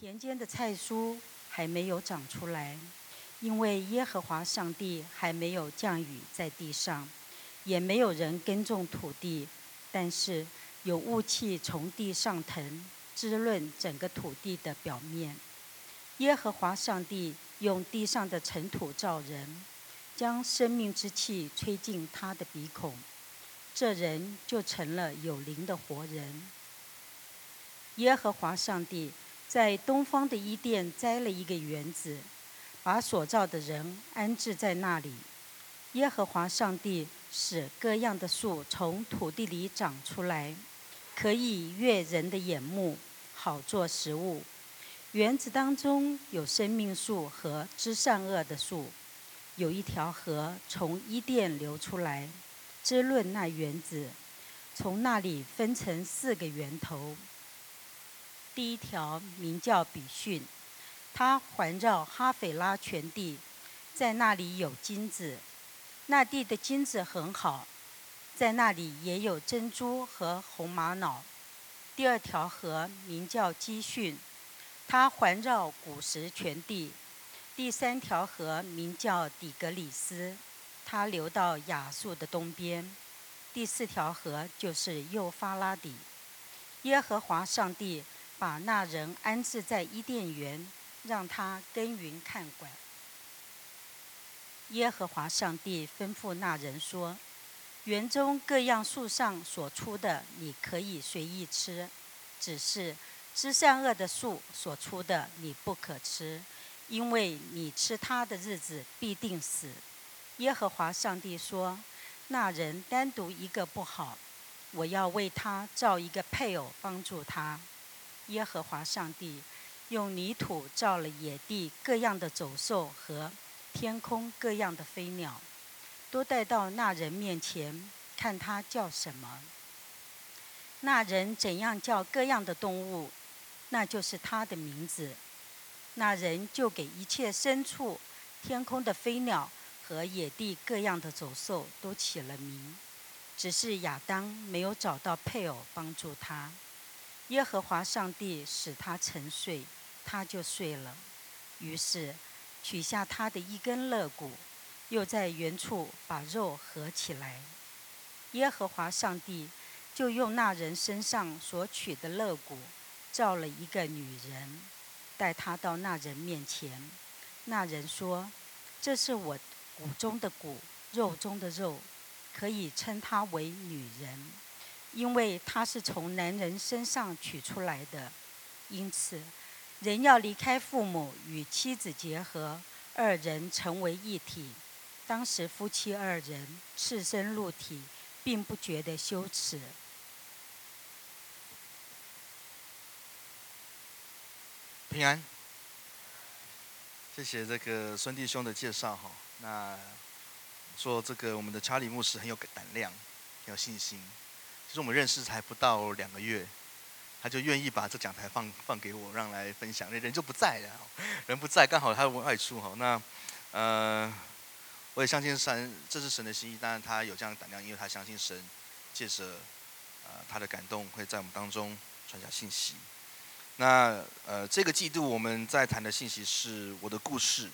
田间的菜蔬还没有长出来，因为耶和华上帝还没有降雨在地上，也没有人耕种土地，但是有雾气从地上腾，滋润整个土地的表面。耶和华上帝用地上的尘土造人，将生命之气吹进他的鼻孔，这人就成了有灵的活人。耶和华上帝在东方的伊甸栽了一个园子，把所造的人安置在那里。耶和华上帝使各样的树从土地里长出来，可以悦人的眼目，好做食物。园子当中有生命树和知善恶的树，有一条河从伊甸流出来，滋润那园子。从那里分成四个源头。第一条名叫比逊，它环绕哈斐拉全地，在那里有金子，那地的金子很好，在那里也有珍珠和红玛瑙。第二条河名叫基逊。它环绕古时全地，第三条河名叫底格里斯，它流到亚述的东边。第四条河就是幼发拉底。耶和华上帝把那人安置在伊甸园，让他耕耘看管。耶和华上帝吩咐那人说：“园中各样树上所出的，你可以随意吃，只是。”知善恶的树所出的，你不可吃，因为你吃它的日子必定死。耶和华上帝说：“那人单独一个不好，我要为他造一个配偶帮助他。”耶和华上帝用泥土造了野地各样的走兽和天空各样的飞鸟，都带到那人面前，看他叫什么。那人怎样叫各样的动物？那就是他的名字。那人就给一切牲畜、天空的飞鸟和野地各样的走兽都起了名。只是亚当没有找到配偶帮助他。耶和华上帝使他沉睡，他就睡了。于是取下他的一根肋骨，又在原处把肉合起来。耶和华上帝就用那人身上所取的肋骨。造了一个女人，带她到那人面前。那人说：“这是我骨中的骨，肉中的肉，可以称她为女人，因为她是从男人身上取出来的。因此，人要离开父母，与妻子结合，二人成为一体。当时夫妻二人赤身露体，并不觉得羞耻。”平安，谢谢这个孙弟兄的介绍哈。那说这个我们的查理牧师很有胆量，很有信心。其实我们认识才不到两个月，他就愿意把这讲台放放给我，让来分享。那人就不在了，人不在，刚好他外出哈。那呃，我也相信神，这是神的心意。当然他有这样的胆量，因为他相信神，借着呃他的感动，会在我们当中传下信息。那呃，这个季度我们在谈的信息是我的故事。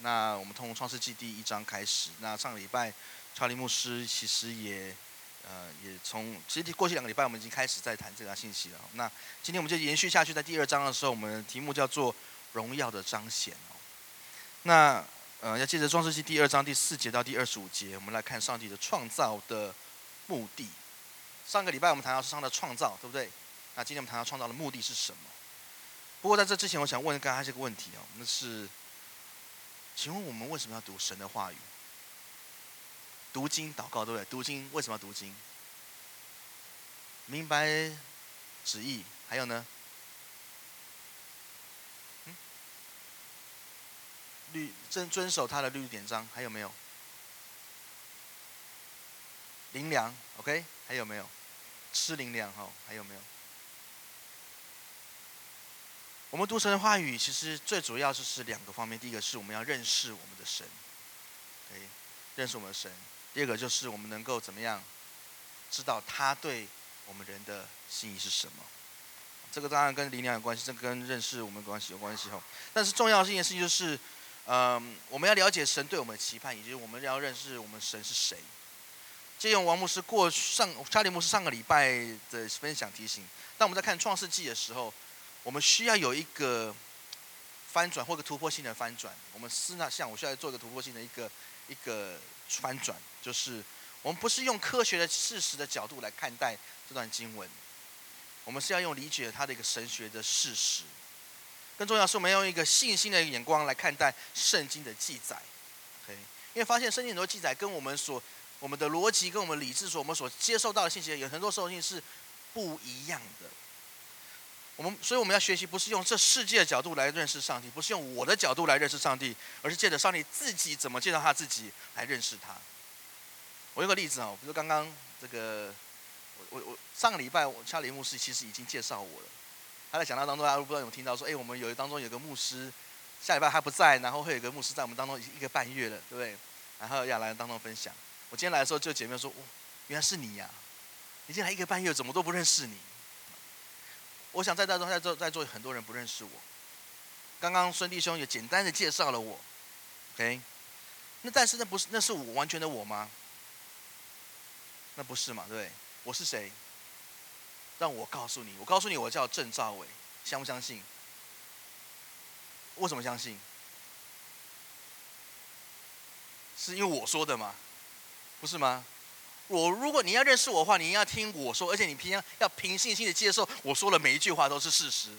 那我们从创世纪第一章开始。那上个礼拜，查理牧师其实也呃也从其实过去两个礼拜我们已经开始在谈这条信息了。那今天我们就延续下去，在第二章的时候，我们题目叫做荣耀的彰显哦。那呃，要借着创世纪第二章第四节到第二十五节，我们来看上帝的创造的目的。上个礼拜我们谈到是上帝的创造，对不对？那今天我们谈到创造的目的是什么？不过在这之前，我想问大家这个问题哦，那是，请问我们为什么要读神的话语？读经祷告对不对？读经为什么要读经？明白旨意，还有呢？嗯？律遵遵守他的律典章，还有没有？灵粮，OK？还有没有？吃灵粮哈？还有没有？我们读神的话语，其实最主要就是两个方面。第一个是我们要认识我们的神，可以认识我们的神；第二个就是我们能够怎么样知道他对我们人的心意是什么。这个当然跟灵粮有关系，这跟认识我们关系有关系哦。但是重要的一件事情就是，嗯，我们要了解神对我们的期盼，以及我们要认识我们神是谁。借用王牧师过上查理牧师上个礼拜的分享提醒，当我们在看创世纪的时候，我们需要有一个翻转或者突破性的翻转。我们思那像我需要做一个突破性的一个一个翻转，就是我们不是用科学的事实的角度来看待这段经文，我们是要用理解它的一个神学的事实。更重要是，我们要用一个信心的眼光来看待圣经的记载。OK，因为发现圣经很多记载跟我们所我们的逻辑跟我们理智所我们所接受到的信息，有很多时候是不一样的。我们所以我们要学习，不是用这世界的角度来认识上帝，不是用我的角度来认识上帝，而是借着上帝自己怎么介绍他自己来认识他。我有个例子啊，比如刚刚这个，我我我上个礼拜，我查理牧师其实已经介绍我了。他在讲道当中，大家不知道有没有听到说，哎，我们有当中有个牧师，下礼拜还不在，然后会有个牧师在我们当中一个半月了，对不对？然后要来当中分享。我今天来的时候，就姐妹说：“哦，原来是你呀！你进来一个半月，怎么都不认识你？”我想在当中，在座在座很多人不认识我。刚刚孙弟兄也简单的介绍了我，OK？那但是那不是那是我完全的我吗？那不是嘛？对？我是谁？让我告诉你，我告诉你，我叫郑兆伟，相不相信？为什么相信？是因为我说的吗？不是吗？我如果你要认识我的话，你要听我说，而且你平常要凭信心的接受我说的每一句话都是事实，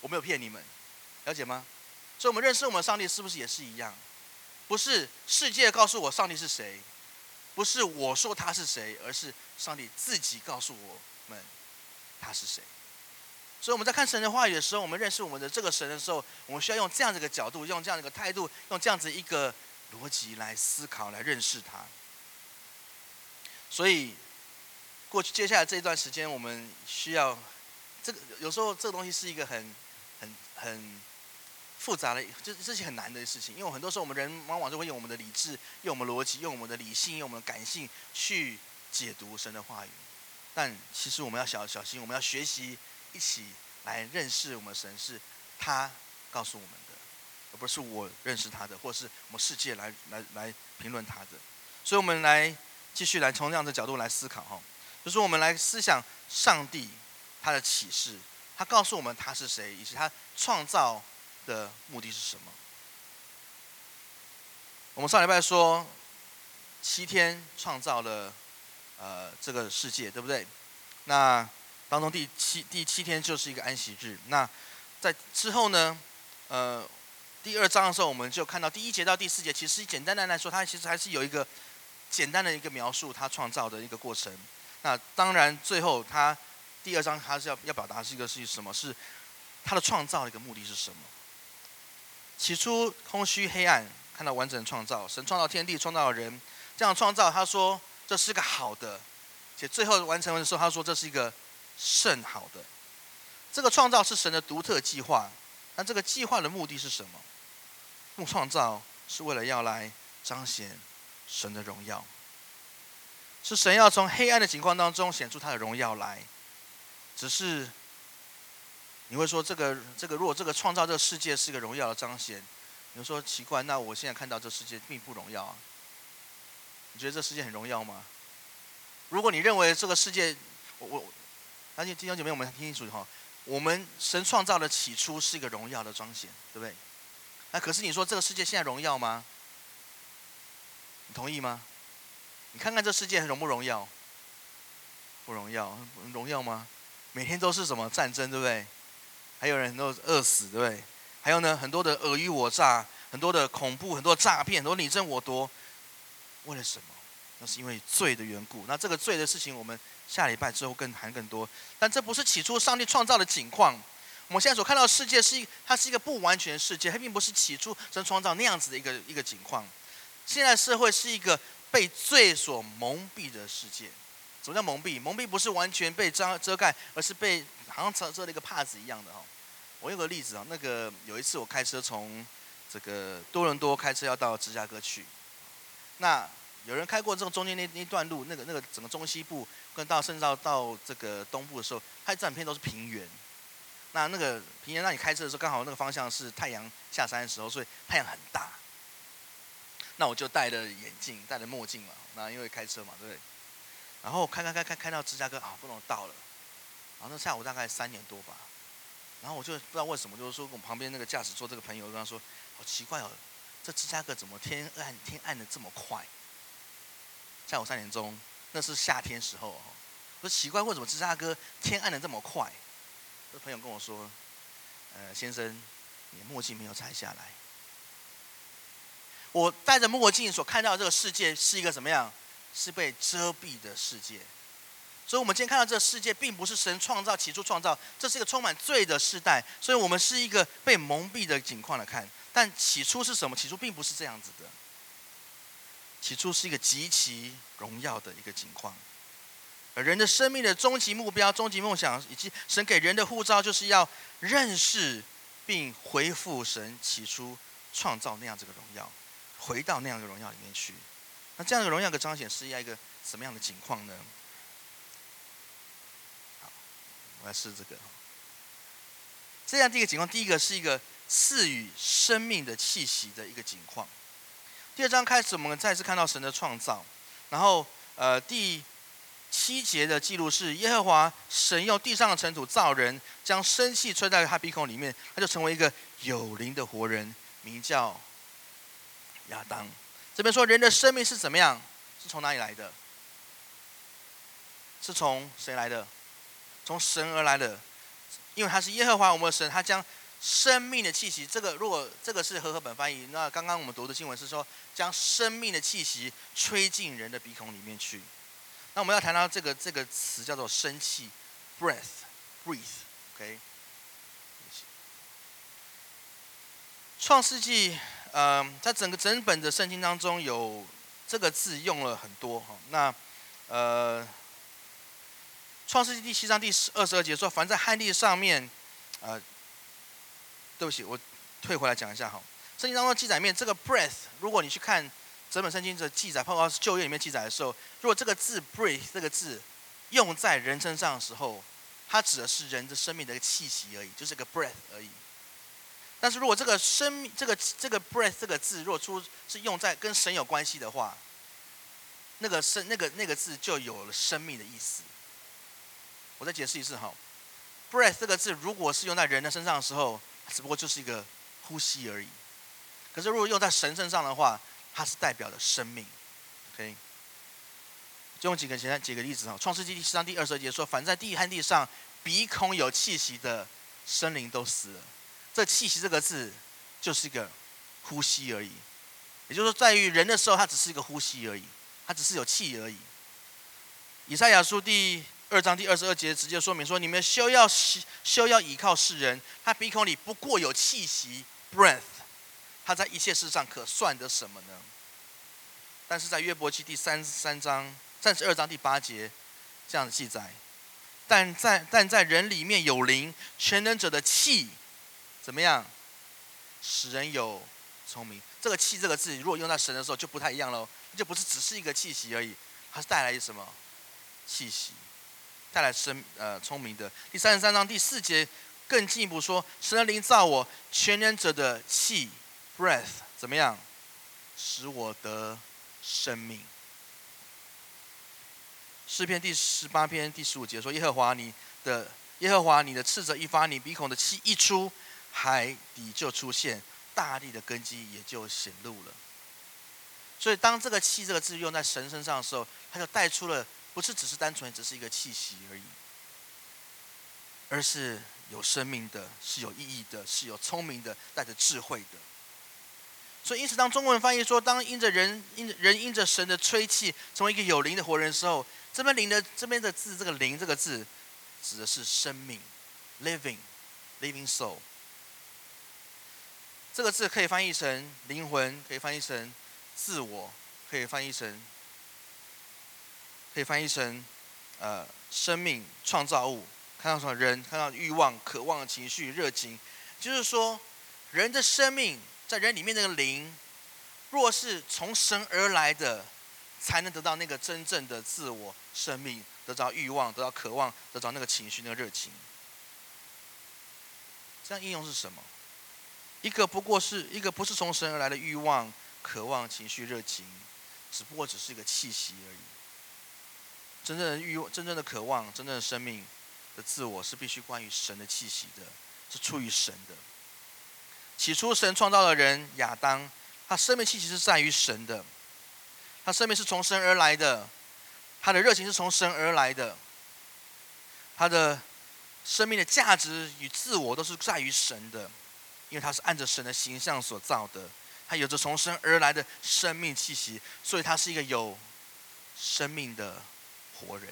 我没有骗你们，了解吗？所以，我们认识我们上帝是不是也是一样？不是世界告诉我上帝是谁，不是我说他是谁，而是上帝自己告诉我们他是谁。所以，我们在看神的话语的时候，我们认识我们的这个神的时候，我们需要用这样的一个角度，用这样的一个态度，用这样子一个逻辑来思考，来认识他。所以，过去接下来这一段时间，我们需要这个有时候这个东西是一个很、很、很复杂的，这这是很难的事情。因为很多时候我们人往往就会用我们的理智、用我们逻辑、用我们的理性、用我们的感性去解读神的话语。但其实我们要小小心，我们要学习一起来认识我们神，是他告诉我们的，而不是我认识他的，或是我们世界来来来评论他的。所以我们来。继续来从这样的角度来思考哈，就是我们来思想上帝他的启示，他告诉我们他是谁，以及他创造的目的是什么。我们上礼拜说七天创造了呃这个世界，对不对？那当中第七第七天就是一个安息日。那在之后呢，呃第二章的时候，我们就看到第一节到第四节，其实简单的来说，它其实还是有一个。简单的一个描述，他创造的一个过程。那当然，最后他第二章他是要要表达是一个是什么？是他的创造的一个目的是什么？起初空虚黑暗，看到完整创造。神创造天地，创造人，这样创造，他说这是个好的。且最后完成的时候，他说这是一个甚好的。这个创造是神的独特计划。那这个计划的目的是什么？用创造是为了要来彰显。神的荣耀，是神要从黑暗的情况当中显出他的荣耀来。只是你会说，这个这个，如果这个创造这个世界是一个荣耀的彰显，你会说奇怪，那我现在看到这世界并不荣耀啊？你觉得这世界很荣耀吗？如果你认为这个世界，我我，而且弟兄姐妹，我们听清楚哈，我们神创造的起初是一个荣耀的彰显，对不对？那可是你说这个世界现在荣耀吗？你同意吗？你看看这世界荣不荣耀？不荣耀，荣耀吗？每天都是什么战争，对不对？还有人都饿死，对不对？还有呢，很多的尔虞我诈，很多的恐怖，很多诈骗，很多你争我夺。为了什么？那是因为罪的缘故。那这个罪的事情，我们下礼拜之后更谈更多。但这不是起初上帝创造的景况。我们现在所看到的世界是一，它是一个不完全世界，它并不是起初神创造那样子的一个一个景况。现在社会是一个被罪所蒙蔽的世界。什么叫蒙蔽？蒙蔽不是完全被遮遮盖，而是被好像遮遮了一个帕子一样的哈。我有个例子啊，那个有一次我开车从这个多伦多开车要到芝加哥去，那有人开过这个中间那那段路，那个那个整个中西部跟到甚至到到这个东部的时候，它整片都是平原，那那个平原让你开车的时候，刚好那个方向是太阳下山的时候，所以太阳很大。那我就戴着眼镜，戴着墨镜嘛。那因为开车嘛，对不对？然后开开开开开到芝加哥，啊不能到了。然后那下午大概三点多吧。然后我就不知道为什么，就是说我旁边那个驾驶座这个朋友跟他说：“好奇怪哦，这芝加哥怎么天暗天暗的这么快？”下午三点钟，那是夏天时候。我说奇怪，为什么芝加哥天暗的这么快？这朋友跟我说：“呃，先生，你墨镜没有摘下来。我戴着墨镜所看到这个世界是一个什么样？是被遮蔽的世界。所以，我们今天看到这个世界，并不是神创造、起初创造，这是一个充满罪的时代。所以我们是一个被蒙蔽的景况来看。但起初是什么？起初并不是这样子的。起初是一个极其荣耀的一个景况。而人的生命的终极目标、终极梦想，以及神给人的护照，就是要认识并恢复神起初创造那样这个荣耀，回到那样的荣耀里面去。那这样的荣耀的彰显是要一个什么样的景况呢？好，我来试这个。这样的一个情况，第一个是一个赐予生命的气息的一个景况。第二章开始，我们再次看到神的创造，然后呃第。七节的记录是耶和华神用地上的尘土造人，将生气吹在他鼻孔里面，他就成为一个有灵的活人，名叫亚当。这边说人的生命是怎么样？是从哪里来的？是从谁来的？从神而来的，因为他是耶和华我们的神，他将生命的气息。这个如果这个是和合本翻译，那刚刚我们读的经文是说将生命的气息吹进人的鼻孔里面去。那我们要谈到这个这个词叫做生气，breath，breathe，OK。创世纪，呃，在整个整本的圣经当中，有这个字用了很多哈。那，呃，创世纪第七章第十二十二节说，凡在旱地上面，呃，对不起，我退回来讲一下哈。圣经当中记载面这个 breath，如果你去看。整本圣经的记载，包括旧约里面记载的时候，如果这个字 “breathe” 这个字用在人身上的时候，它指的是人的生命的一个气息而已，就是个 breath 而已。但是如果这个生命这个这个 breath 这个字，如果出是用在跟神有关系的话，那个生那个那个字就有了生命的意思。我再解释一次哈，breath 这个字如果是用在人的身上的时候，只不过就是一个呼吸而已。可是如果用在神身上的话，它是代表的生命，OK。就用几个简单几个例子哈，《创世纪》第七章第二十节说：“凡在地和地上鼻孔有气息的生灵都死了。”这“气息”这个字就是一个呼吸而已，也就是说，在于人的时候，它只是一个呼吸而已，它只是有气而已。以赛亚书第二章第二十二节直接说明说：“你们休要休要倚靠世人，他鼻孔里不过有气息。”他在一切事上可算得什么呢？但是在约伯记第三十三章三十二章第八节这样的记载，但在但在人里面有灵，全能者的气怎么样？使人有聪明。这个气这个字，如果用在神的时候就不太一样喽，就不是只是一个气息而已，它是带来什么气息？带来生呃聪明的。第三十三章第四节更进一步说，神的灵造我，全能者的气。Breath 怎么样？使我得生命。诗篇第十八篇第十五节说：“耶和华你的耶和华你的斥责一发，你鼻孔的气一出，海底就出现，大地的根基也就显露了。”所以，当这个“气”这个字用在神身上的时候，它就带出了不是只是单纯只是一个气息而已，而是有生命的，是有意义的，是有聪明的，带着智慧的。所以，因此，当中文翻译说，当因着人因人因着神的吹气，成为一个有灵的活人的时候，这边灵的这边的字，这个灵这个字，指的是生命，living，living soul。这个字可以翻译成灵魂，可以翻译成自我，可以翻译成，可以翻译成呃生命创造物。看到什么人？看到欲望、渴望的情绪、热情，就是说人的生命。在人里面那个灵，若是从神而来的，才能得到那个真正的自我生命，得到欲望，得到渴望，得到那个情绪，那个热情。这样应用是什么？一个不过是一个不是从神而来的欲望、渴望、情绪、热情，只不过只是一个气息而已。真正的欲望、真正的渴望、真正的生命的自我，是必须关于神的气息的，是出于神的。起初，神创造了人亚当，他生命气息是在于神的，他生命是从神而来的，他的热情是从神而来的，他的生命的价值与自我都是在于神的，因为他是按着神的形象所造的，他有着从神而来的生命气息，所以他是一个有生命的活人，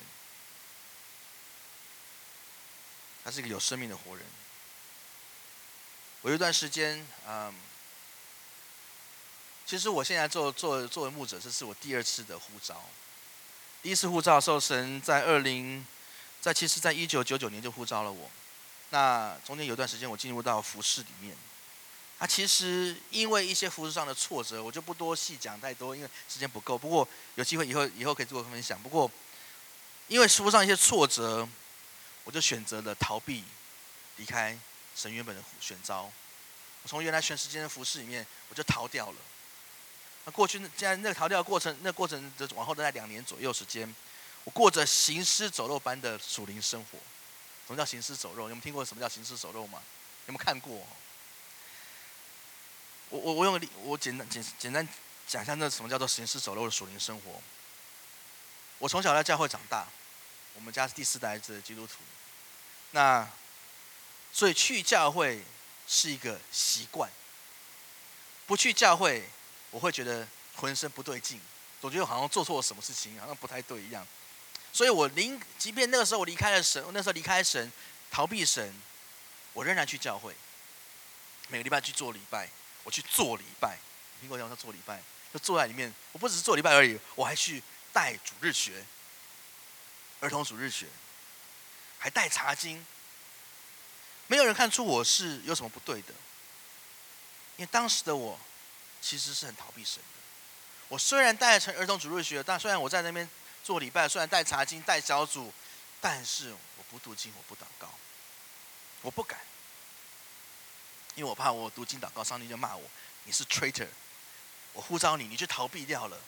他是一个有生命的活人。我有一段时间，嗯，其实我现在做做作为牧者，这是我第二次的呼召。第一次呼召的时候，神在二零，在其实在一九九九年就呼召了我。那中间有段时间，我进入到服饰里面。啊，其实因为一些服饰上的挫折，我就不多细讲太多，因为时间不够。不过有机会以后以后可以做个分享。不过因为服上一些挫折，我就选择了逃避，离开。神原本的选召，我从原来全时间的服饰里面，我就逃掉了。那过去那在那个逃掉过程，那过程的往后大概两年左右时间，我过着行尸走肉般的属灵生活。什么叫行尸走肉？你们听过什么叫行尸走肉吗？有没有看过？我我我用我简单简简单讲一下，那什么叫做行尸走肉的属灵生活？我从小在教会长大，我们家是第四代的基督徒。那所以去教会是一个习惯，不去教会，我会觉得浑身不对劲，总觉得好像做错了什么事情，好像不太对一样。所以我临，即便那个时候我离开了神，我那时候离开神，逃避神，我仍然去教会，每个礼拜去做礼拜，我去做礼拜，听过讲他做礼拜，就坐在里面，我不只是做礼拜而已，我还去带主日学，儿童主日学，还带茶经。没有人看出我是有什么不对的，因为当时的我其实是很逃避神的。我虽然带成儿童主日学，但虽然我在那边做礼拜，虽然带茶经、带小组，但是我不读经，我不祷告，我不敢，因为我怕我读经祷告，上帝就骂我，你是 traitor，我呼召你，你就逃避掉了。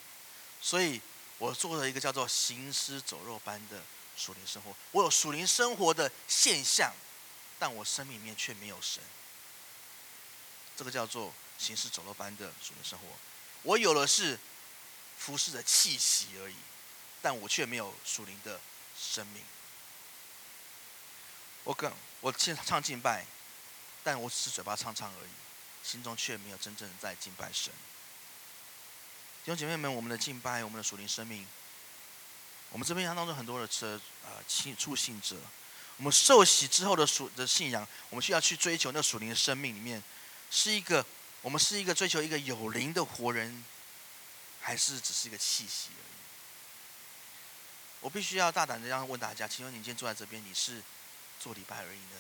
所以我做了一个叫做行尸走肉般的属灵生活。我有属灵生活的现象。但我生命里面却没有神，这个叫做行尸走肉般的属灵生活。我有的是服饰的气息而已，但我却没有属灵的生命。我跟我现唱敬拜，但我只是嘴巴唱唱而已，心中却没有真正在敬拜神。弟兄姐妹们，我们的敬拜，我们的属灵生命，我们这边当中很多的车啊，信初信者。我们受洗之后的属的信仰，我们需要去追求那属灵的生命里面，是一个我们是一个追求一个有灵的活人，还是只是一个气息而已？我必须要大胆的这样问大家：，请问你今天坐在这边，你是做礼拜而已呢，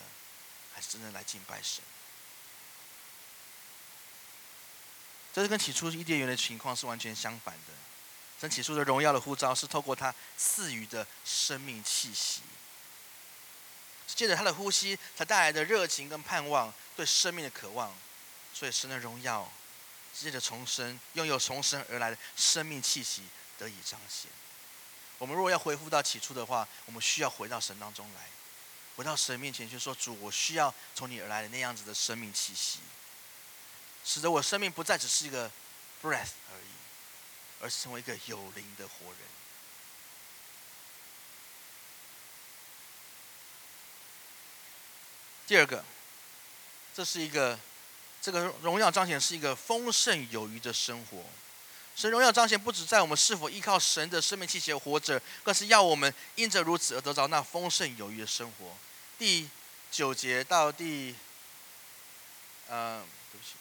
还是真正来敬拜神？这是跟起初伊甸园的情况是完全相反的。神起初的荣耀的呼召，是透过他赐予的生命气息。借着他的呼吸，才带来的热情跟盼望，对生命的渴望，所以神的荣耀，借着重生，拥有重生而来的生命气息得以彰显。我们如果要恢复到起初的话，我们需要回到神当中来，回到神面前去说：“主，我需要从你而来的那样子的生命气息，使得我生命不再只是一个 breath 而已，而是成为一个有灵的活人。”第二个，这是一个这个荣耀彰显是一个丰盛有余的生活。神荣耀彰显不止在我们是否依靠神的生命气息活着，更是要我们因着如此而得着那丰盛有余的生活。第九节到第，呃，对不起，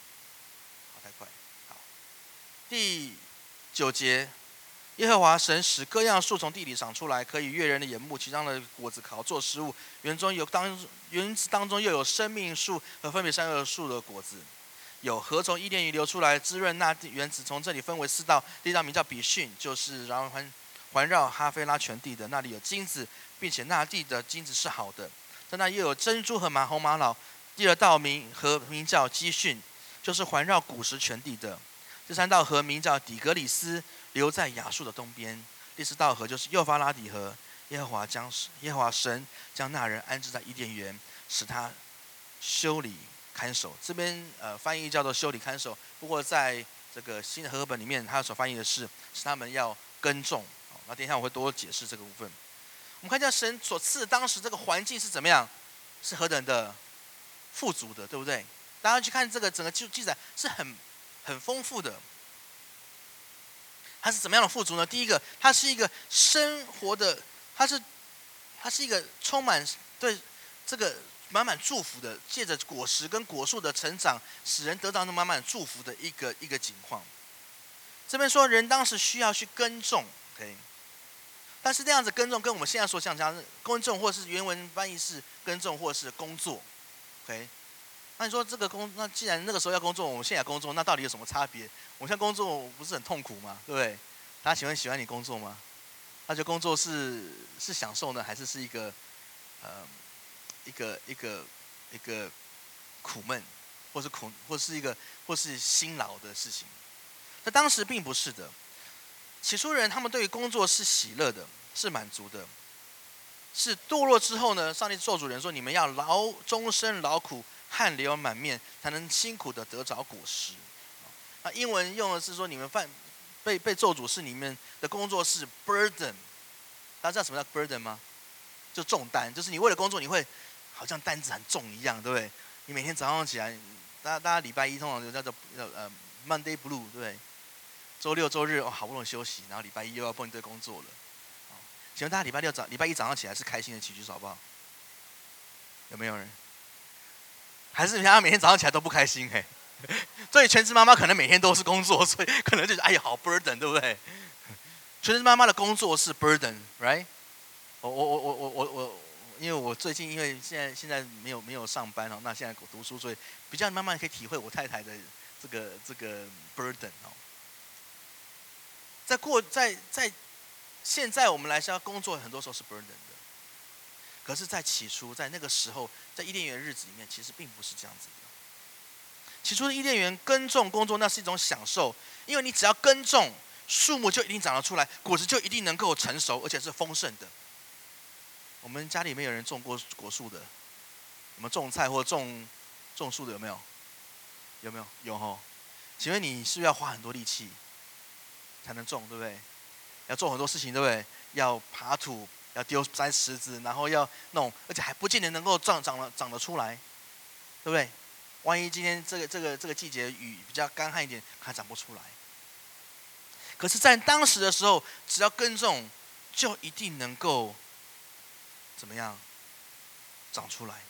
跑太快，好，第九节。耶和华神使各样树从地里长出来，可以悦人的眼目。其中的果子烤做食物。园中有当园子当中又有生命树和分别善恶树的果子。有河从伊甸园流出来，滋润那地园子。从这里分为四道，第一道名叫比逊，就是然后环环绕哈菲拉全地的。那里有金子，并且那地的金子是好的。在那又有珍珠和玛红玛瑙，第二道名和名叫基逊，就是环绕古时全地的。第三道河名叫底格里斯，流在亚述的东边。第四道河就是幼发拉底河。耶和华将耶和华神将那人安置在伊甸园，使他修理看守。这边呃翻译叫做修理看守，不过在这个新的和合本里面，他所翻译的是使他们要耕种。那等一下我会多解释这个部分。我们看一下神所赐当时这个环境是怎么样，是何等的富足的，对不对？大家去看这个整个记记载是很很丰富的。它是怎么样的富足呢？第一个，它是一个生活的，它是它是一个充满对这个满满祝福的，借着果实跟果树的成长，使人得到那满满祝福的一个一个景况。这边说人当时需要去耕种，OK，但是这样子耕种跟我们现在所讲讲耕种，或是原文翻译是耕种，或是工作，OK。那你说这个工，那既然那个时候要工作，我们现在工作，那到底有什么差别？我现在工作不是很痛苦吗？对不对？大家喜欢喜欢你工作吗？那就工作是是享受呢，还是是一个呃一个一个一个苦闷，或是苦，或是一个或是辛劳的事情？那当时并不是的。起初人他们对于工作是喜乐的，是满足的。是堕落之后呢，上帝做主人说：“你们要劳终身劳苦。”汗流满面才能辛苦的得着果实。那英文用的是说，你们犯被被咒诅是你们的工作是 burden。大家知道什么叫 burden 吗？就重担，就是你为了工作，你会好像担子很重一样，对不对？你每天早上起来，大家大家礼拜一通常就叫做呃 Monday Blue，对不对？周六周日哦好不容易休息，然后礼拜一又要碰一堆工作了。请问大家礼拜六早礼拜一早上起来是开心的起居好不好？有没有人？还是他每天早上起来都不开心嘿，所以全职妈妈可能每天都是工作，所以可能就是哎呀好 burden，对不对？全职妈妈的工作是 burden，right？我我我我我我我，因为我最近因为现在现在没有没有上班哦，那现在读书，所以比较慢慢可以体会我太太的这个这个 burden 哦。在过在在现在我们来说工作很多时候是 burden。可是，在起初，在那个时候，在伊甸园的日子里面，其实并不是这样子的。起初的伊甸园耕种工作，那是一种享受，因为你只要耕种，树木就一定长得出来，果子就一定能够成熟，而且是丰盛的。我们家里面有人种过果树的，我们种菜或种种树的有没有？有没有？有哈。请问你是不是要花很多力气才能种，对不对？要做很多事情，对不对？要爬土。要丢摘石子，然后要弄，而且还不见得能够长长了长得出来，对不对？万一今天这个这个这个季节雨比较干旱一点，还长不出来。可是，在当时的时候，只要耕种，就一定能够怎么样长出来。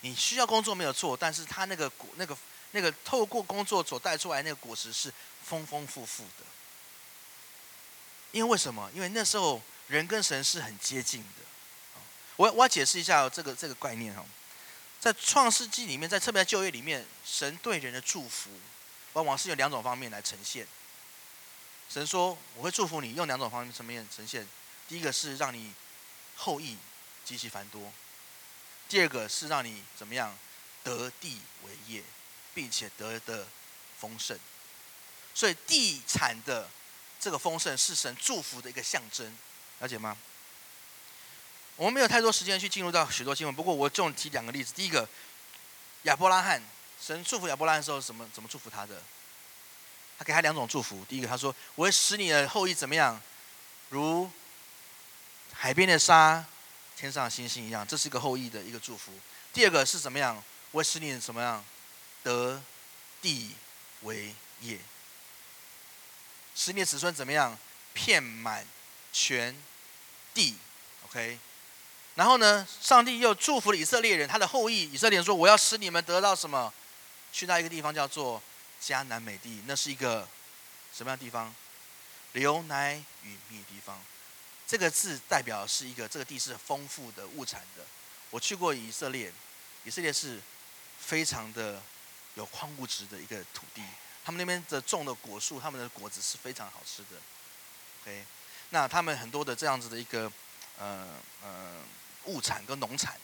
你需要工作没有错，但是它那个果那个那个透过工作所带出来那个果实是丰丰富富的。因为为什么？因为那时候。人跟神是很接近的，我我要解释一下这个这个概念哈，在创世纪里面，在特别在旧约里面，神对人的祝福，往往是有两种方面来呈现。神说我会祝福你，用两种方面层面呈现。第一个是让你后裔极其繁多，第二个是让你怎么样得地为业，并且得的丰盛。所以地产的这个丰盛是神祝福的一个象征。了解吗？我们没有太多时间去进入到许多经文，不过我就提两个例子。第一个，亚伯拉罕，神祝福亚伯拉罕的时候，怎么怎么祝福他的？他给他两种祝福。第一个，他说：“我会使你的后裔怎么样，如海边的沙，天上的星星一样。”这是一个后裔的一个祝福。第二个是怎么样？我会使你怎么样，得地为业，使你的子孙怎么样，遍满全。地，OK，然后呢？上帝又祝福了以色列人，他的后裔以色列人说：“我要使你们得到什么？去到一个地方叫做迦南美地，那是一个什么样的地方？流奶与蜜地方。这个字代表是一个这个地是丰富的物产的。我去过以色列，以色列是非常的有矿物质的一个土地，他们那边的种的果树，他们的果子是非常好吃的，OK。”那他们很多的这样子的一个呃呃物产跟农产，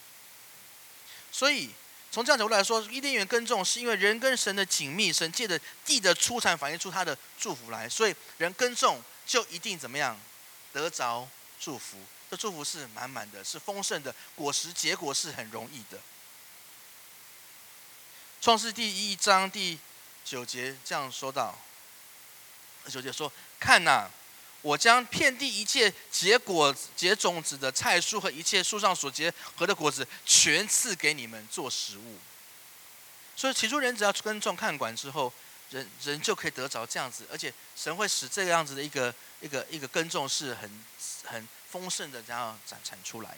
所以从这样角度来说，伊甸园耕种是因为人跟神的紧密，神借着地的出产反映出他的祝福来，所以人耕种就一定怎么样得着祝福。这祝福是满满的，是丰盛的，果实结果是很容易的。创世第一章第九节这样说道：“九节说，看呐，我将遍地一切结果结种子的菜蔬和一切树上所结合的果子，全赐给你们做食物。所以起初人只要耕种看管之后，人人就可以得着这样子，而且神会使这个样子的一个一个一个耕种是很很。”丰盛的这样展产出来，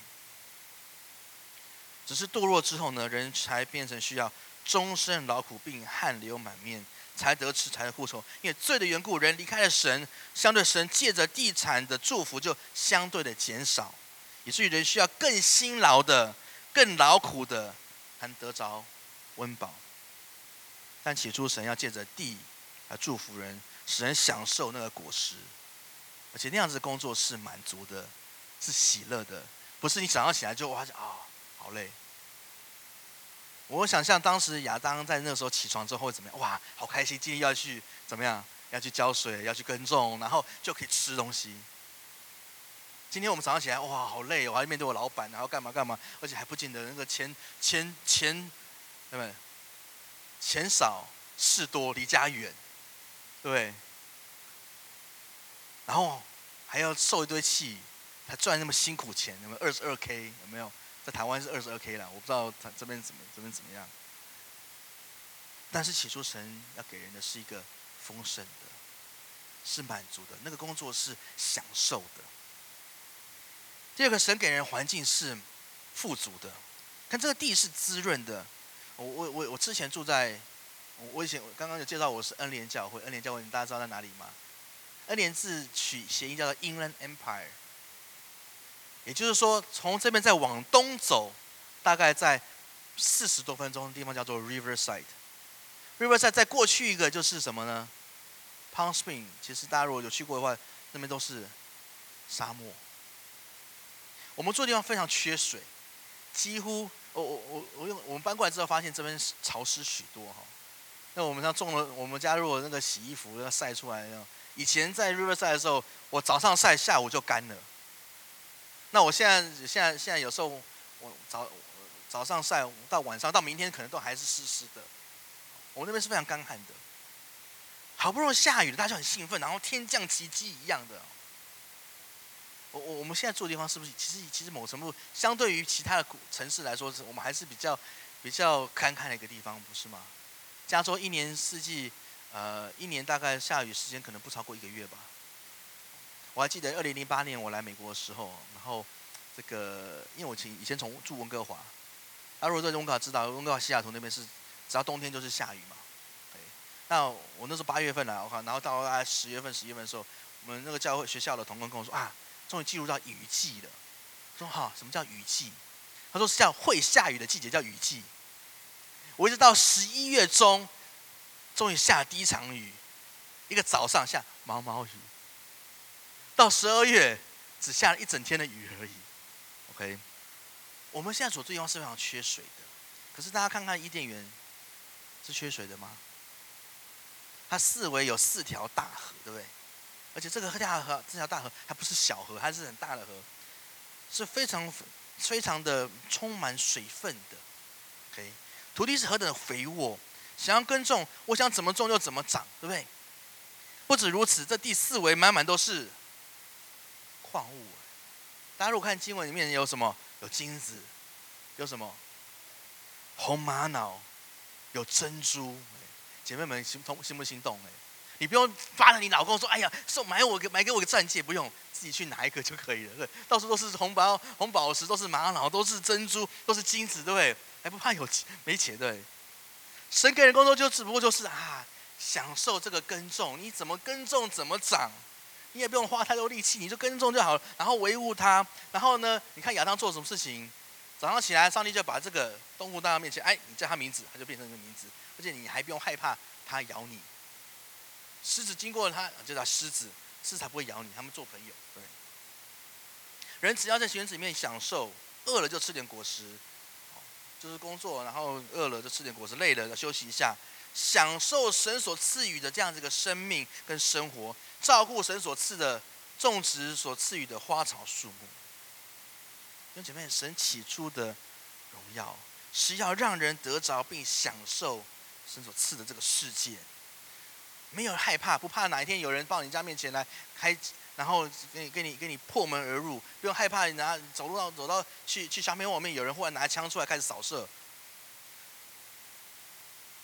只是堕落之后呢，人才变成需要终身劳苦并汗流满面才得吃才的复仇。因为罪的缘故，人离开了神，相对神借着地产的祝福就相对的减少，以至于人需要更辛劳的、更劳苦的，才能得着温饱。但起初神要借着地来祝福人，使人享受那个果实，而且那样子的工作是满足的。是喜乐的，不是你早上起来就哇啊，好累。我想象当时亚当在那个时候起床之后会怎么样？哇，好开心，今天要去怎么样？要去浇水，要去耕种，然后就可以吃东西。今天我们早上起来，哇，好累，我还要面对我老板，然后干嘛干嘛，而且还不见得那个钱钱钱，对不对？钱少事多，离家远，对？然后还要受一堆气。还赚那么辛苦钱，有没有二十二 k？有没有在台湾是二十二 k 了？我不知道他这边怎么这边怎么样。但是起初神要给人的是一个丰盛的，是满足的，那个工作是享受的。第二个，神给人环境是富足的，看这个地是滋润的。我我我我之前住在，我以前我刚刚有介绍我是恩联教会，恩联教会大家知道在哪里吗？恩联字取谐音叫做 Inland Empire。也就是说，从这边再往东走，大概在四十多分钟的地方叫做 Riverside。Riverside 在过去一个就是什么呢？Palm Spring。其实大家如果有去过的话，那边都是沙漠。我们住的地方非常缺水，几乎我我我我用我们搬过来之后发现这边潮湿许多哈。那我们像种了，我们家如果那个洗衣服要晒出来，以前在 Riverside 的时候，我早上晒，下午就干了。那我现在现在现在有时候我早早上晒到晚上到明天可能都还是湿湿的，我那边是非常干旱的。好不容易下雨了，大家很兴奋，然后天降奇迹一样的。我我我们现在住的地方是不是其实其实某程度相对于其他的城市来说，是我们还是比较比较干旱的一个地方，不是吗？加州一年四季，呃，一年大概下雨时间可能不超过一个月吧。我还记得二零零八年我来美国的时候，然后这个因为我以前从住温哥华，那如果在温哥华知道温哥华西雅图那边是只要冬天就是下雨嘛，对。那我那时候八月份来，我看，然后到大概十月份、十一月份的时候，我们那个教会学校的同工跟我说啊，终于进入到雨季了。说哈，什么叫雨季？他说是叫会下雨的季节叫雨季。我一直到十一月中，终于下第一场雨，一个早上下毛毛雨。到十二月，只下了一整天的雨而已。OK，我们现在所住地方是非常缺水的。可是大家看看伊甸园，是缺水的吗？它四围有四条大河，对不对？而且这个大河，这条大河还不是小河，它是很大的河，是非常非常的充满水分的。OK，土地是何等的肥沃，想要耕种，我想怎么种就怎么长，对不对？不止如此，这第四围满满都是。矿物，大家如果看经文里面有什么？有金子，有什么？红玛瑙，有珍珠。姐妹们心通心不心动？哎，你不用发了你老公说，哎呀，送买我个买给我个钻戒，不用自己去拿一个就可以了。对，到处都是红宝红宝石，都是玛瑙，都是珍珠，都是金子，对不对？还不怕有没钱？对，神给人工作就只不过就是啊，享受这个耕种，你怎么耕种怎么长。你也不用花太多力气，你就耕种就好了，然后维护它。然后呢，你看亚当做什么事情？早上起来，上帝就把这个动物带到面前，哎，你叫他名字，他就变成一个名字，而且你还不用害怕它咬你。狮子经过它，就叫狮子，狮子才不会咬你，他们做朋友。对，人只要在园子里面享受，饿了就吃点果实，就是工作，然后饿了就吃点果实，累了要休息一下，享受神所赐予的这样子一个生命跟生活，照顾神所赐的种植所赐予的花草树木。弟兄姐妹，神起初的荣耀是要让人得着并享受神所赐的这个世界，没有害怕，不怕哪一天有人到你家面前来开。然后给你给你给你破门而入，不用害怕你拿走路到走到去去小面外面，有人忽然拿枪出来开始扫射。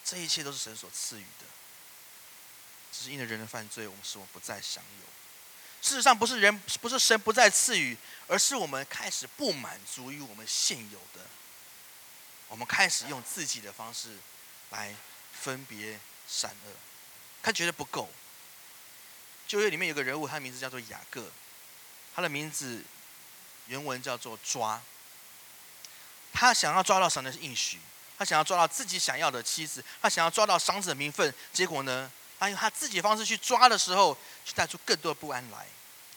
这一切都是神所赐予的，只是因为人的犯罪，我们使我们不再享有。事实上，不是人不是神不再赐予，而是我们开始不满足于我们现有的，我们开始用自己的方式来分别善恶，他觉得不够。旧约里面有个人物，他的名字叫做雅各，他的名字原文叫做抓。他想要抓到神的应许，他想要抓到自己想要的妻子，他想要抓到长子的名分。结果呢，他用他自己的方式去抓的时候，去带出更多的不安来。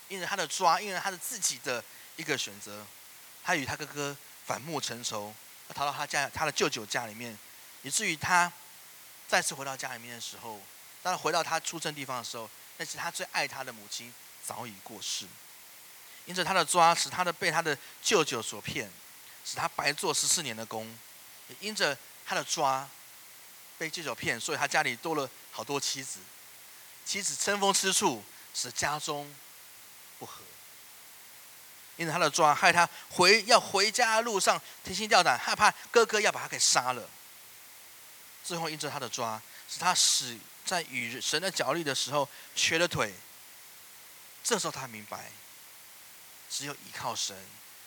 因为他的抓，因为他的自己的一个选择，他与他哥哥反目成仇，他逃到他家他的舅舅家里面，以至于他再次回到家里面的时候，当他回到他出生地方的时候。那是他最爱他的母亲早已过世，因着他的抓，使他的被他的舅舅所骗，使他白做十四年的工；因着他的抓，被舅舅骗，所以他家里多了好多妻子，妻子争风吃醋，使家中不和。因着他的抓，害他回要回家的路上提心吊胆，害怕哥哥要把他给杀了。最后因着他的抓，使他死。在与神的角力的时候，瘸了腿。这时候他明白，只有依靠神，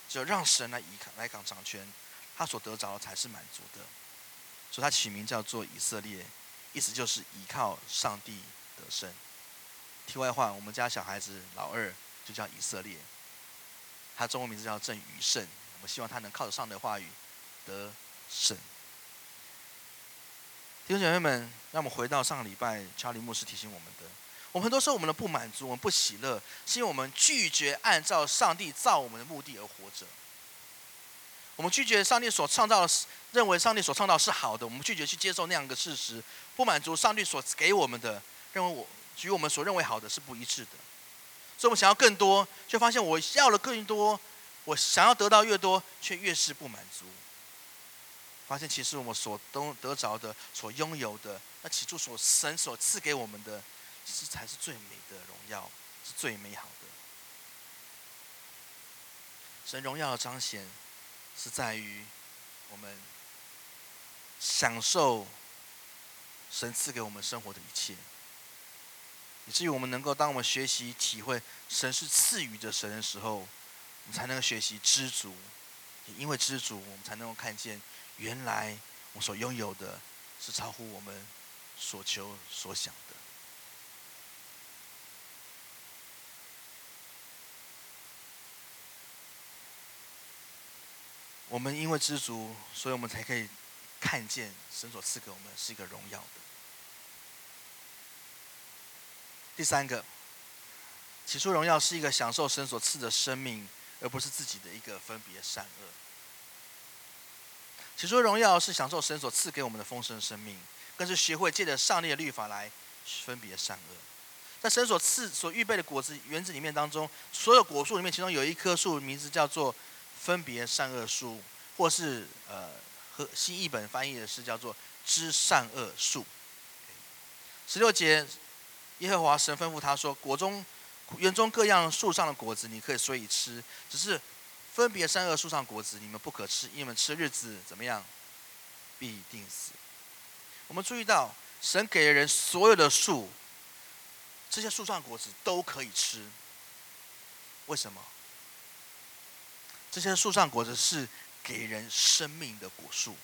只有让神来依靠来港掌权，他所得着的才是满足的。所以他取名叫做以色列，意思就是依靠上帝得胜。题外话，我们家小孩子老二就叫以色列，他中文名字叫郑宇胜。我们希望他能靠着上的话语得胜。弟兄姐妹们，让我们回到上个礼拜，查理牧师提醒我们的：我们很多时候我们的不满足，我们不喜乐，是因为我们拒绝按照上帝造我们的目的而活着。我们拒绝上帝所创造的，认为上帝所创造是好的，我们拒绝去接受那样的事实，不满足上帝所给我们的，认为我与我们所认为好的是不一致的。所以，我们想要更多，却发现我要了更多，我想要得到越多，却越是不满足。发现其实我们所都得着的、所拥有的，那起初所神所赐给我们的，其实才是最美的荣耀，是最美好的。神荣耀的彰显，是在于我们享受神赐给我们生活的一切，以至于我们能够，当我们学习体会神是赐予的神的时候，我们才能够学习知足。也因为知足，我们才能够看见。原来我所拥有的是超乎我们所求所想。我们因为知足，所以我们才可以看见神所赐给我们是一个荣耀的。第三个，起初荣耀是一个享受神所赐的生命，而不是自己的一个分别善恶。起初荣耀是享受神所赐给我们的丰盛生命，更是学会借着上帝的律法来分别善恶。在神所赐、所预备的果子园子里面当中，所有果树里面，其中有一棵树名字叫做分别善恶树，或是呃和新译本翻译的是叫做知善恶树。十六节，耶和华神吩咐他说：“果中园中各样树上的果子，你可以随意吃，只是。”分别善恶树上果子，你们不可吃，因为你们吃日子怎么样，必定死。我们注意到，神给人所有的树，这些树上果子都可以吃。为什么？这些树上果子是给人生命的果树，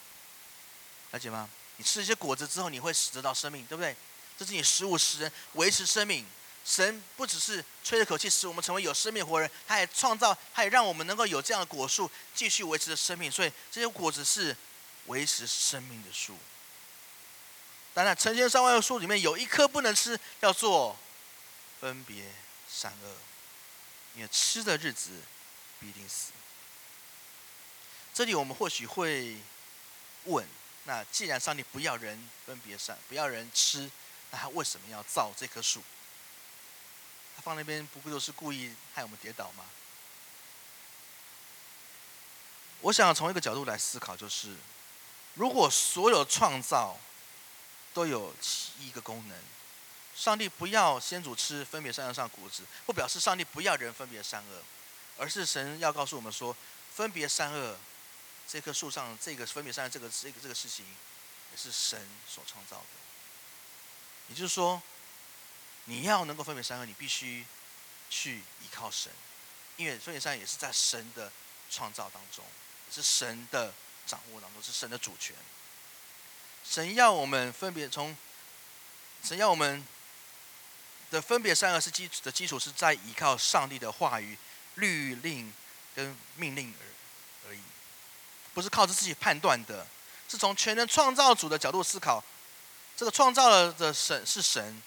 了解吗？你吃一些果子之后，你会得到生命，对不对？这是你食物，使人维持生命。神不只是吹了口气使我们成为有生命的活人，他也创造，他也让我们能够有这样的果树继续维持着生命。所以这些果子是维持生命的树。当然，成千上万的树里面有一棵不能吃，叫做分别善恶，你吃的日子必定死。这里我们或许会问：那既然上帝不要人分别善，不要人吃，那他为什么要造这棵树？他放那边不过就是故意害我们跌倒吗？我想从一个角度来思考，就是如果所有创造都有一个功能，上帝不要先祖吃分别善恶上果子，不表示上帝不要人分别善恶，而是神要告诉我们说，分别善恶这棵树上这个分别善恶这个这个这个事情，也是神所创造的。也就是说，你要能够分别善恶，你必须去依靠神，因为分别善也是在神的创造当中。是神的掌握当中，是神的主权。神要我们分别从，神要我们的分别善恶是基的基础是在依靠上帝的话语、律令跟命令而，不是靠着自己判断的，是从全能创造主的角度思考。这个创造了的神是神，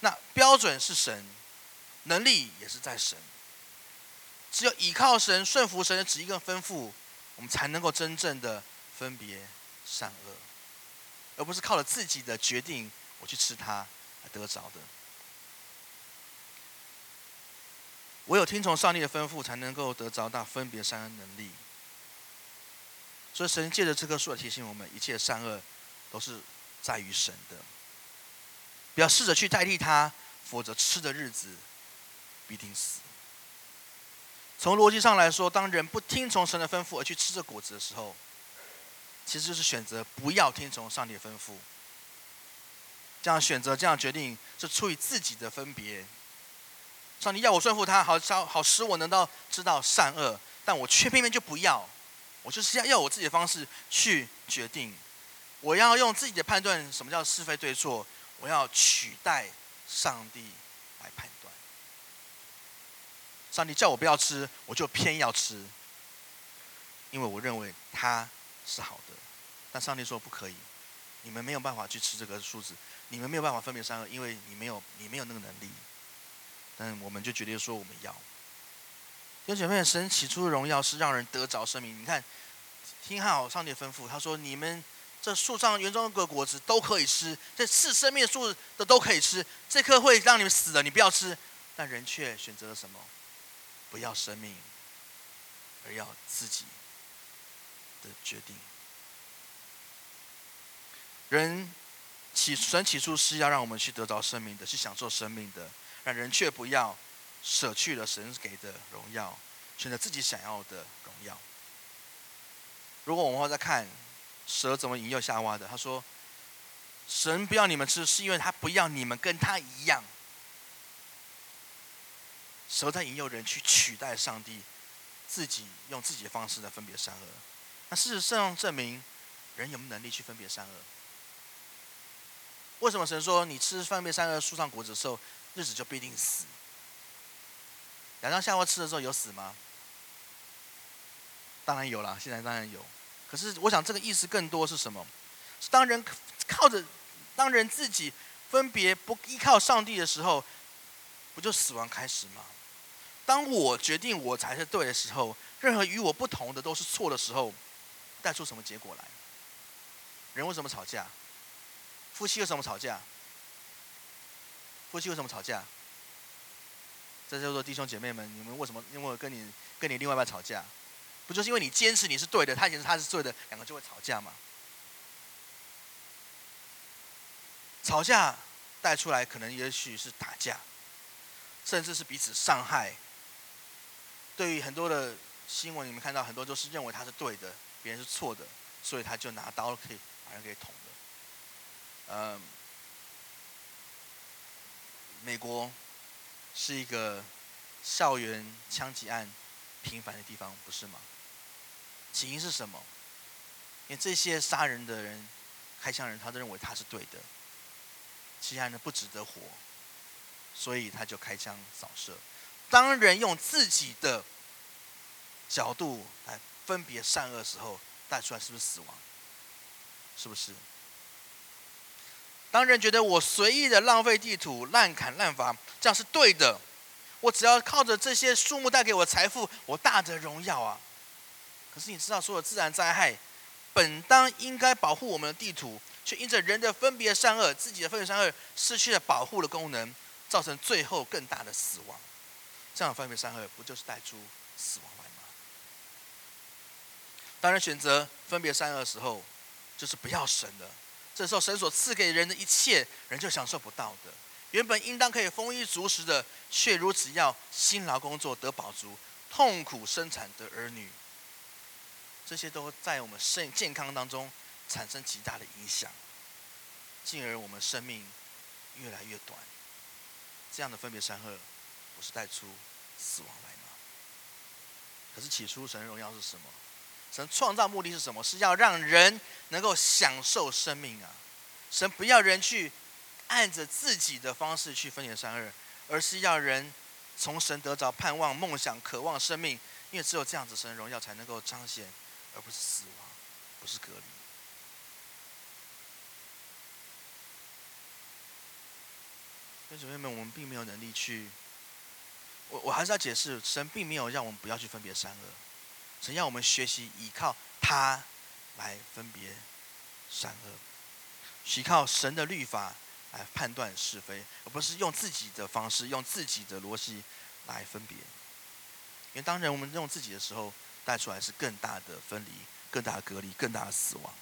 那标准是神，能力也是在神。只有依靠神、顺服神的旨意跟吩咐。我们才能够真正的分别善恶，而不是靠着自己的决定我去吃它而得着的。唯有听从上帝的吩咐，才能够得着那分别善恶能力。所以神借着这棵树来提醒我们，一切善恶都是在于神的。不要试着去代替它，否则吃的日子必定死。从逻辑上来说，当人不听从神的吩咐而去吃这果子的时候，其实就是选择不要听从上帝的吩咐。这样选择、这样决定，是出于自己的分别。上帝要我顺服他，好好好使我能到知道善恶，但我却偏偏就不要。我就是要要我自己的方式去决定。我要用自己的判断，什么叫是非对错？我要取代上帝来判断。上帝叫我不要吃，我就偏要吃，因为我认为它是好的。但上帝说不可以，你们没有办法去吃这个数字，你们没有办法分别善恶，因为你没有你没有那个能力。但我们就决定说我们要。有姐妹，神起初的荣耀是让人得着生命。你看，听好上帝吩咐，他说：你们这树上园中的果子都可以吃，这是生命树的都可以吃，这棵会让你们死的，你不要吃。但人却选择了什么？不要生命，而要自己的决定。人起神起初是要让我们去得着生命的，去享受生命的，让人却不要舍去了神给的荣耀，选择自己想要的荣耀。如果我们再看蛇怎么引诱夏娃的，他说：“神不要你们吃，是因为他不要你们跟他一样。”蛇在引诱人去取代上帝，自己用自己的方式来分别善恶。那事实上证明，人有没有能力去分别善恶？为什么神说你吃分别善恶树上果子的时候，日子就必定死？亚当夏娃吃的时候有死吗？当然有了，现在当然有。可是我想这个意思更多是什么？是当人靠着，当人自己分别不依靠上帝的时候，不就死亡开始吗？当我决定我才是对的时候，任何与我不同的都是错的时候，带出什么结果来？人为什么吵架？夫妻为什么吵架？夫妻为什么吵架？这叫做弟兄姐妹们，你们为什么因为跟你跟你另外一半吵架？不就是因为你坚持你是对的，他坚持他是对的，两个就会吵架嘛？吵架带出来可能也许是打架，甚至是彼此伤害。对于很多的新闻，你们看到很多都是认为他是对的，别人是错的，所以他就拿刀可以把人给捅了。嗯，美国是一个校园枪击案频繁的地方，不是吗？起因是什么？因为这些杀人的人、开枪人，他都认为他是对的，其他人不值得活，所以他就开枪扫射。当人用自己的角度来分别善恶时候，带出来是不是死亡？是不是？当人觉得我随意的浪费地图、滥砍滥伐，这样是对的，我只要靠着这些树木带给我财富，我大得荣耀啊！可是你知道，所有自然灾害本当应该保护我们的地图，却因着人的分别善恶，自己的分别善恶失去了保护的功能，造成最后更大的死亡。这样分别善恶，不就是带出死亡来吗？当然，选择分别善恶的时候，就是不要神的。这时候，神所赐给人的一切，人就享受不到的。原本应当可以丰衣足食的，却如此要辛劳工作得饱足，痛苦生产的儿女。这些都在我们身健康当中产生极大的影响，进而我们生命越来越短。这样的分别善恶，不是带出死亡来吗？可是起初神的荣耀是什么？神创造目的是什么？是要让人能够享受生命啊！神不要人去按着自己的方式去分别善恶，而是要人从神得着盼望、梦想、渴望生命，因为只有这样子，神的荣耀才能够彰显。而不是死亡，不是隔离。弟兄姐妹们，我们并没有能力去。我我还是要解释，神并没有让我们不要去分别善恶，神要我们学习依靠他来分别善恶，依靠神的律法来判断是非，而不是用自己的方式、用自己的逻辑来分别。因为当人我们用自己的时候，带出来是更大的分离、更大的隔离、更大的死亡。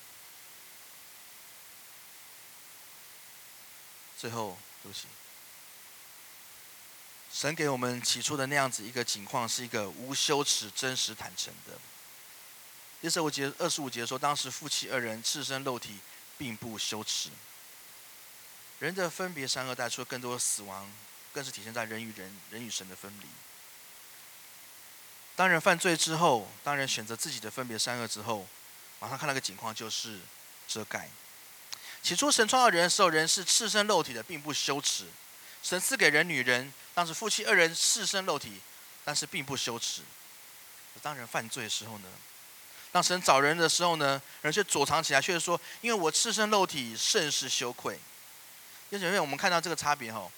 最后，对不起，神给我们起初的那样子一个情况，是一个无羞耻、真实、坦诚的。第十五节、二十五节说，当时夫妻二人赤身露体，并不羞耻。人的分别善恶带出更多的死亡，更是体现在人与人、人与神的分离。当人犯罪之后，当人选择自己的分别善恶之后，马上看到个情况就是遮盖。起初神创造人的时候，人是赤身露体的，并不羞耻。神赐给人女人，当时夫妻二人赤身肉体，但是并不羞耻。当人犯罪的时候呢？当神找人的时候呢？人却躲藏起来，却说：“因为我赤身肉体，甚是羞愧。”因为我们看到这个差别吼。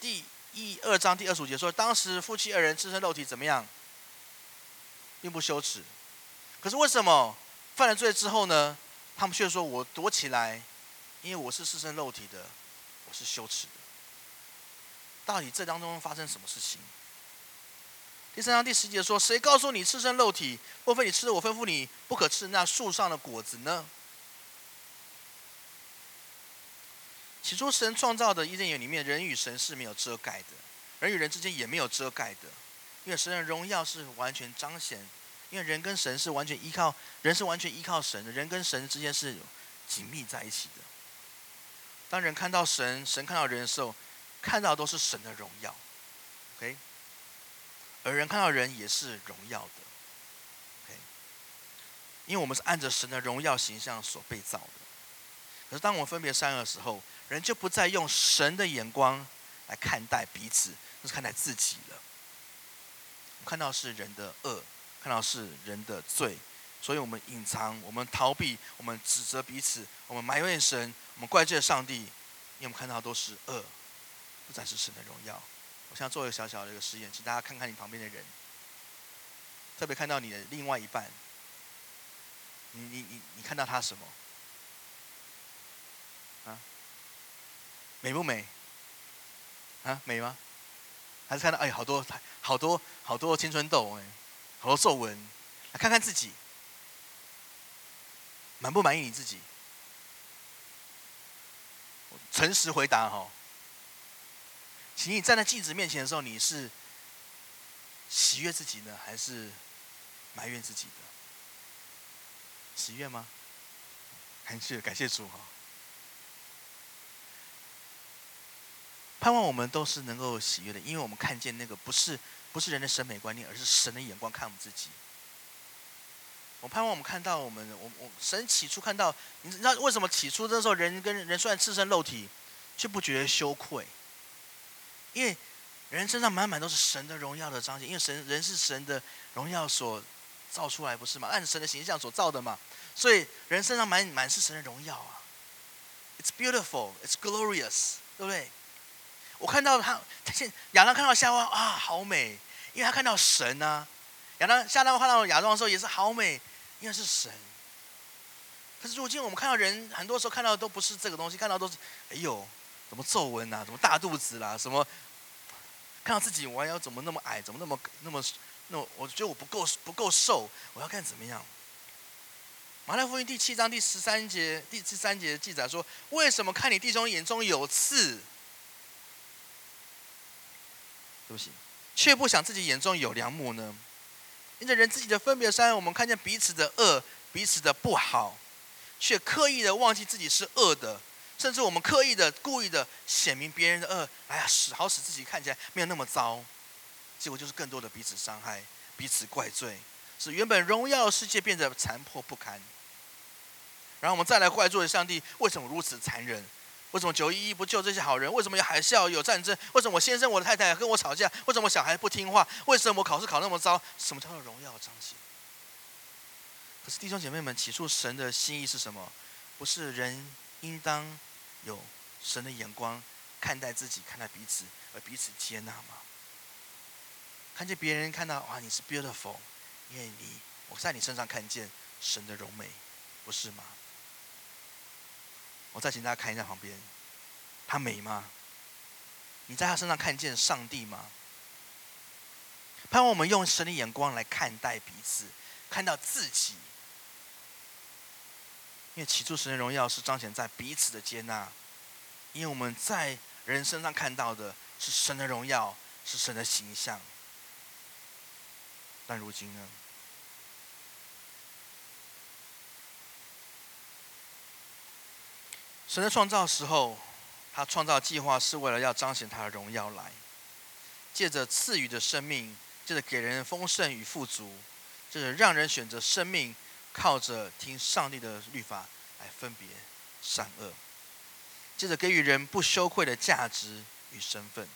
第一二章第二十五节说，当时夫妻二人赤身肉体怎么样？并不羞耻，可是为什么犯了罪之后呢？他们却说我躲起来，因为我是赤身肉体的，我是羞耻的。到底这当中发生什么事情？第三章第十节说：“谁告诉你赤身肉体？莫非你吃了我吩咐你不可吃那树上的果子呢？”起初神创造的伊甸园里面，人与神是没有遮盖的，人与人之间也没有遮盖的。因为神的荣耀是完全彰显，因为人跟神是完全依靠，人是完全依靠神的，人跟神之间是紧密在一起的。当人看到神，神看到人的时候，看到都是神的荣耀，OK。而人看到人也是荣耀的，OK。因为我们是按着神的荣耀形象所被造的。可是当我们分别善恶的时候，人就不再用神的眼光来看待彼此，就是看待自己了。看到是人的恶，看到是人的罪，所以我们隐藏，我们逃避，我们指责彼此，我们埋怨神，我们怪罪上帝，因为我们看到都是恶，不再是神的荣耀。我现在做一个小小的一个实验，请大家看看你旁边的人，特别看到你的另外一半，你你你你看到他什么？啊？美不美？啊？美吗？还是看到哎，好多好多好多青春痘哎，好多皱纹，来看看自己，满不满意你自己？诚实回答哈，请你站在镜子面前的时候，你是喜悦自己呢，还是埋怨自己的？喜悦吗？感谢感谢主哈。盼望我们都是能够喜悦的，因为我们看见那个不是不是人的审美观念，而是神的眼光看我们自己。我盼望我们看到我们，我我神起初看到，你知道为什么起初那时候人跟人虽然赤身肉体，却不觉得羞愧？因为人身上满满都是神的荣耀的彰显，因为神人是神的荣耀所造出来，不是吗？按神的形象所造的嘛，所以人身上满满是神的荣耀啊。It's beautiful, it's glorious，对不对？我看到他，他现亚当看到夏娃啊，好美，因为他看到神啊。亚当、夏当看到亚当的时候也是好美，因为是神。可是如今我们看到人，很多时候看到的都不是这个东西，看到都是哎呦，怎么皱纹啊，怎么大肚子啦，什么看自己我要怎么那么矮，怎么那么那么那，我觉得我不够不够瘦，我要看怎么样？马太福音第七章第十三节第十三节记载说：为什么看你弟兄眼中有刺？对不起，却不想自己眼中有良木呢？因着人自己的分别善恶，我们看见彼此的恶，彼此的不好，却刻意的忘记自己是恶的，甚至我们刻意的、故意的显明别人的恶，哎呀，使好使自己看起来没有那么糟，结果就是更多的彼此伤害、彼此怪罪，使原本荣耀的世界变得残破不堪。然后我们再来怪罪上帝为什么如此残忍？为什么九一一不救这些好人？为什么有海啸、有战争？为什么我先生、我的太太跟我吵架？为什么我小孩不听话？为什么我考试考那么糟？什么叫做荣耀彰显？可是弟兄姐妹们，起初神的心意是什么？不是人应当有神的眼光看待自己、看待彼此，而彼此接纳吗？看见别人看到哇，你是 beautiful，因为你我在你身上看见神的柔美，不是吗？我再请大家看一下旁边，她美吗？你在她身上看见上帝吗？盼望我们用神的眼光来看待彼此，看到自己。因为起初神的荣耀是彰显在彼此的接纳，因为我们在人身上看到的是神的荣耀，是神的形象。但如今呢？神的创造时候，他创造计划是为了要彰显他的荣耀来，借着赐予的生命，借着给人丰盛与富足，借着让人选择生命，靠着听上帝的律法来分别善恶，接着给予人不羞愧的价值与身份。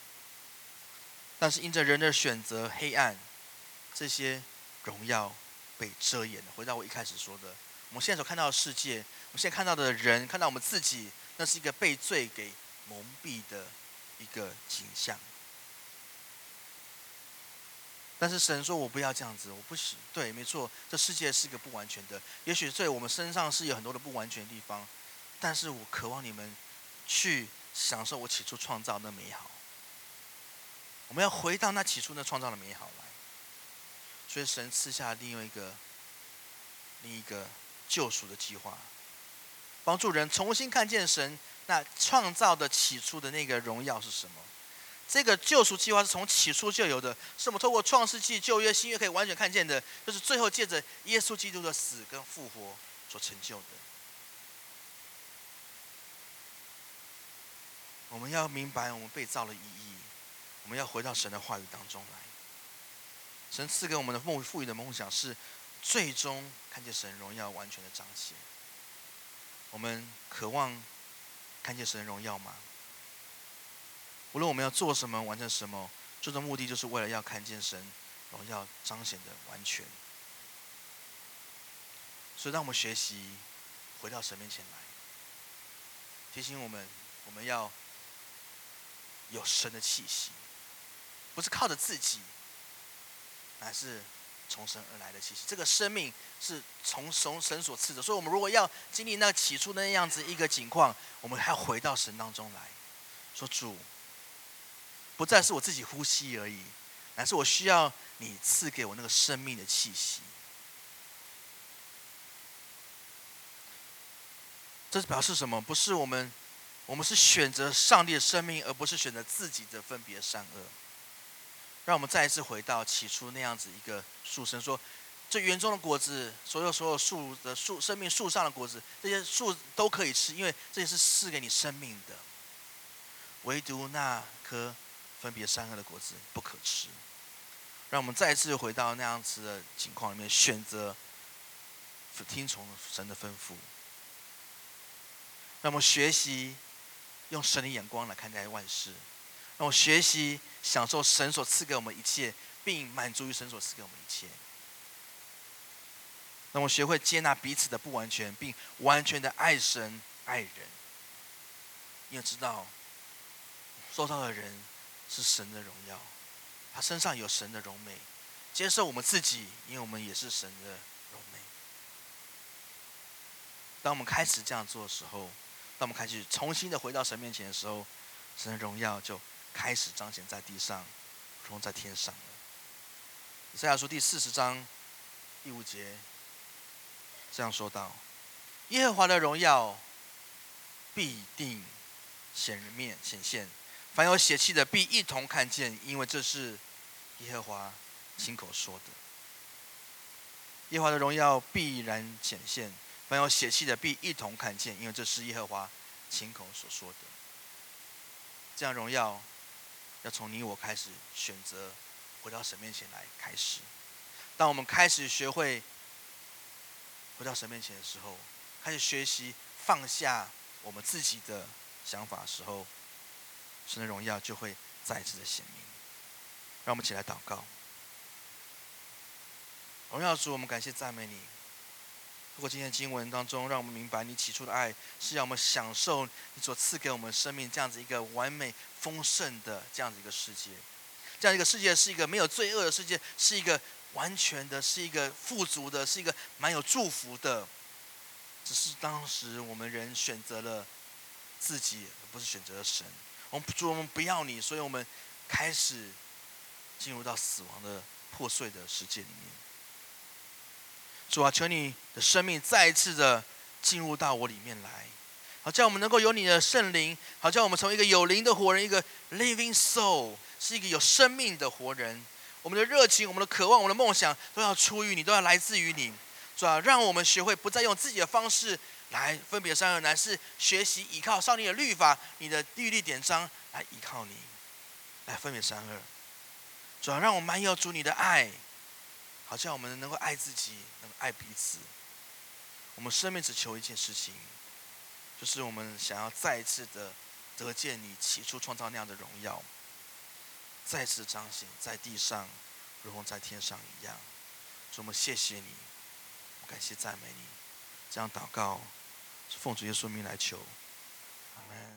但是因着人的选择黑暗，这些荣耀被遮掩了。回到我一开始说的。我们现在所看到的世界，我们现在看到的人，看到我们自己，那是一个被罪给蒙蔽的一个景象。但是神说：“我不要这样子，我不许。”对，没错，这世界是一个不完全的。也许在我们身上是有很多的不完全的地方，但是我渴望你们去享受我起初创造的美好。我们要回到那起初那创造的美好来。所以神赐下另外一个，另一个。救赎的计划，帮助人重新看见神那创造的起初的那个荣耀是什么？这个救赎计划是从起初就有的，是我们透过创世纪、旧约、新约可以完全看见的，就是最后借着耶稣基督的死跟复活所成就的。我们要明白我们被造的意义，我们要回到神的话语当中来。神赐给我们的梦赋予的梦想是。最终看见神荣耀完全的彰显。我们渴望看见神荣耀吗？无论我们要做什么、完成什么，最终目的就是为了要看见神荣耀彰显的完全。所以，让我们学习回到神面前来，提醒我们，我们要有神的气息，不是靠着自己，乃是。从神而来的气息，这个生命是从从神所赐的。所以，我们如果要经历那起初那样子一个景况，我们还要回到神当中来说：“主，不再是我自己呼吸而已，乃是我需要你赐给我那个生命的气息。”这是表示什么？不是我们，我们是选择上帝的生命，而不是选择自己的分别善恶。让我们再一次回到起初那样子一个树神说，这园中的果子，所有所有树的树生命树上的果子，这些树都可以吃，因为这些是赐给你生命的。唯独那颗分别善恶的果子不可吃。让我们再次回到那样子的情况里面，选择听从神的吩咐。让我们学习用神的眼光来看待万事。让我学习享受神所赐给我们一切，并满足于神所赐给我们一切。让我学会接纳彼此的不完全，并完全的爱神爱人。你也知道，受到的人是神的荣耀，他身上有神的荣美。接受我们自己，因为我们也是神的荣美。当我们开始这样做的时候，当我们开始重新的回到神面前的时候，神的荣耀就开始彰显在地上，如同在天上了。以赛亚书第四十章第五节这样说道：“耶和华的荣耀必定显面显现，凡有血气的必一同看见，因为这是耶和华亲口说的。耶和华的荣耀必然显现，凡有血气的必一同看见，因为这是耶和华亲口所说的。这样荣耀要从你我开始选择。”回到神面前来开始。当我们开始学会回到神面前的时候，开始学习放下我们自己的想法时候，神的荣耀就会再次的显明。让我们起来祷告。荣耀主，我们感谢赞美你。通过今天的经文当中，让我们明白你起初的爱是要我们享受你所赐给我们生命这样子一个完美丰盛的这样子一个世界。这样一个世界是一个没有罪恶的世界，是一个完全的，是一个富足的，是一个蛮有祝福的。只是当时我们人选择了自己，而不是选择了神。我们主，我们不要你，所以我们开始进入到死亡的破碎的世界里面。主啊，求你的生命再一次的进入到我里面来，好叫我们能够有你的圣灵，好叫我们成为一个有灵的活人，一个 living soul。是一个有生命的活人，我们的热情、我们的渴望、我们的梦想，都要出于你，都要来自于你，主啊？让我们学会不再用自己的方式来分别善恶，乃是学习依靠上帝的律法、你的律例典章来依靠你，来分别善恶。主要让我们满有主你的爱，好像我们能够爱自己，能够爱彼此。我们生命只求一件事情，就是我们想要再一次的得见你起初创造那样的荣耀。再次彰显在地上，如同在天上一样。主，我们谢谢你，感谢赞美你。这样祷告，奉主耶稣名来求，阿门。